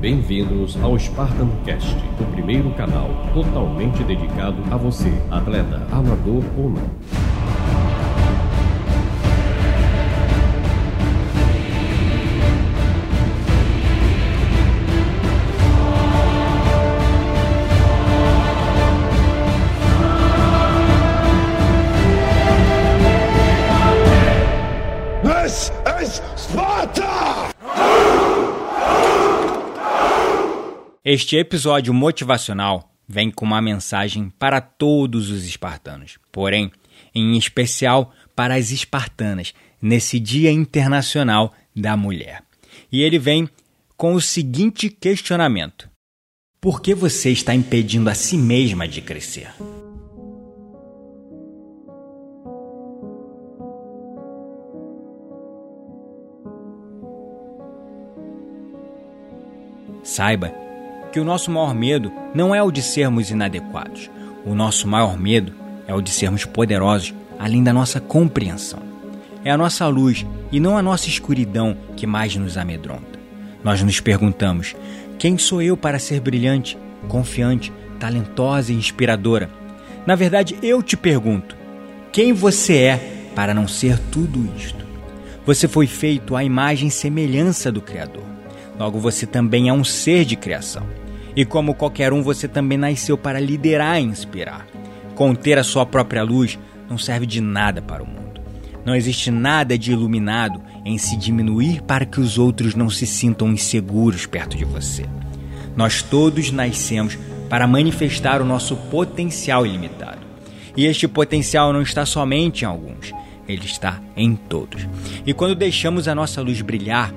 Bem-vindos ao Spartan Cast, o primeiro canal totalmente dedicado a você, atleta, amador ou não. Este episódio motivacional vem com uma mensagem para todos os espartanos, porém, em especial para as espartanas, nesse Dia Internacional da Mulher. E ele vem com o seguinte questionamento: Por que você está impedindo a si mesma de crescer? Saiba que o nosso maior medo não é o de sermos inadequados. O nosso maior medo é o de sermos poderosos, além da nossa compreensão. É a nossa luz e não a nossa escuridão que mais nos amedronta. Nós nos perguntamos: quem sou eu para ser brilhante, confiante, talentosa e inspiradora? Na verdade, eu te pergunto: quem você é para não ser tudo isto? Você foi feito à imagem e semelhança do Criador. Logo, você também é um ser de criação. E como qualquer um, você também nasceu para liderar e inspirar. Conter a sua própria luz não serve de nada para o mundo. Não existe nada de iluminado em se diminuir para que os outros não se sintam inseguros perto de você. Nós todos nascemos para manifestar o nosso potencial ilimitado. E este potencial não está somente em alguns, ele está em todos. E quando deixamos a nossa luz brilhar,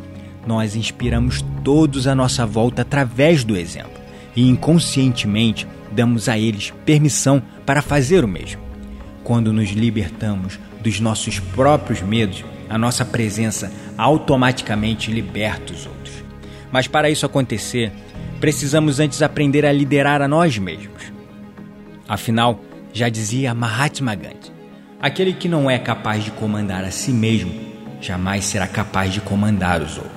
nós inspiramos todos à nossa volta através do exemplo e inconscientemente damos a eles permissão para fazer o mesmo. Quando nos libertamos dos nossos próprios medos, a nossa presença automaticamente liberta os outros. Mas para isso acontecer, precisamos antes aprender a liderar a nós mesmos. Afinal, já dizia Mahatma Gandhi: aquele que não é capaz de comandar a si mesmo jamais será capaz de comandar os outros.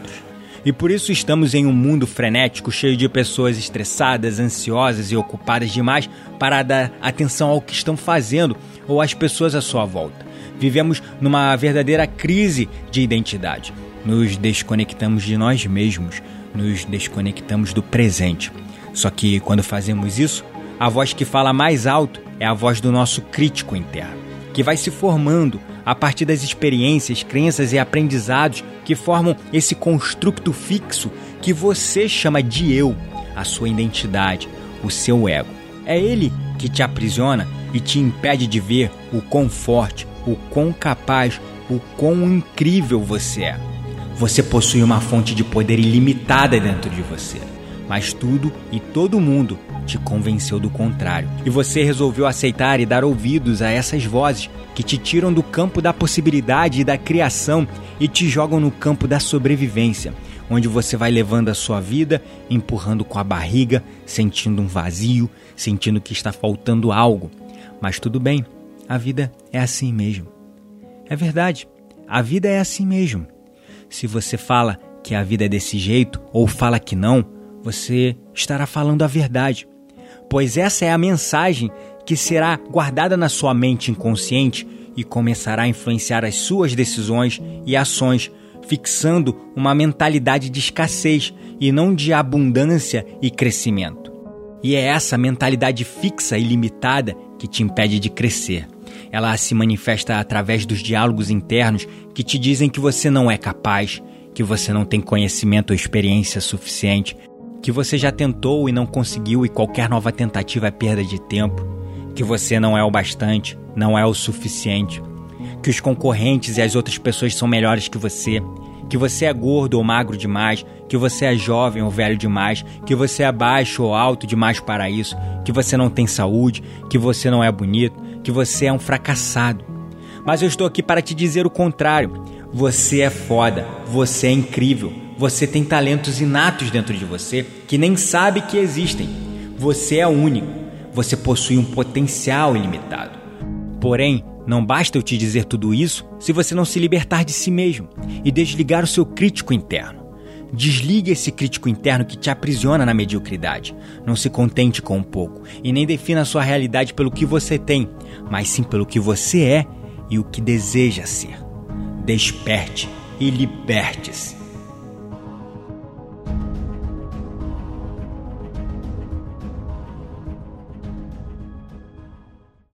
E por isso estamos em um mundo frenético, cheio de pessoas estressadas, ansiosas e ocupadas demais para dar atenção ao que estão fazendo ou às pessoas à sua volta. Vivemos numa verdadeira crise de identidade. Nos desconectamos de nós mesmos, nos desconectamos do presente. Só que quando fazemos isso, a voz que fala mais alto é a voz do nosso crítico interno, que vai se formando a partir das experiências, crenças e aprendizados que formam esse construto fixo que você chama de eu, a sua identidade, o seu ego. É ele que te aprisiona e te impede de ver o quão forte, o quão capaz, o quão incrível você é. Você possui uma fonte de poder ilimitada dentro de você, mas tudo e todo mundo te convenceu do contrário. E você resolveu aceitar e dar ouvidos a essas vozes que te tiram do campo da possibilidade e da criação e te jogam no campo da sobrevivência, onde você vai levando a sua vida, empurrando com a barriga, sentindo um vazio, sentindo que está faltando algo. Mas tudo bem, a vida é assim mesmo. É verdade, a vida é assim mesmo. Se você fala que a vida é desse jeito ou fala que não, você estará falando a verdade. Pois essa é a mensagem que será guardada na sua mente inconsciente e começará a influenciar as suas decisões e ações, fixando uma mentalidade de escassez e não de abundância e crescimento. E é essa mentalidade fixa e limitada que te impede de crescer. Ela se manifesta através dos diálogos internos que te dizem que você não é capaz, que você não tem conhecimento ou experiência suficiente, que você já tentou e não conseguiu e qualquer nova tentativa é perda de tempo que você não é o bastante, não é o suficiente, que os concorrentes e as outras pessoas são melhores que você, que você é gordo ou magro demais, que você é jovem ou velho demais, que você é baixo ou alto demais para isso, que você não tem saúde, que você não é bonito, que você é um fracassado. Mas eu estou aqui para te dizer o contrário. Você é foda, você é incrível, você tem talentos inatos dentro de você que nem sabe que existem. Você é único. Você possui um potencial ilimitado. Porém, não basta eu te dizer tudo isso se você não se libertar de si mesmo e desligar o seu crítico interno. Desligue esse crítico interno que te aprisiona na mediocridade. Não se contente com um pouco e nem defina a sua realidade pelo que você tem, mas sim pelo que você é e o que deseja ser. Desperte e liberte-se.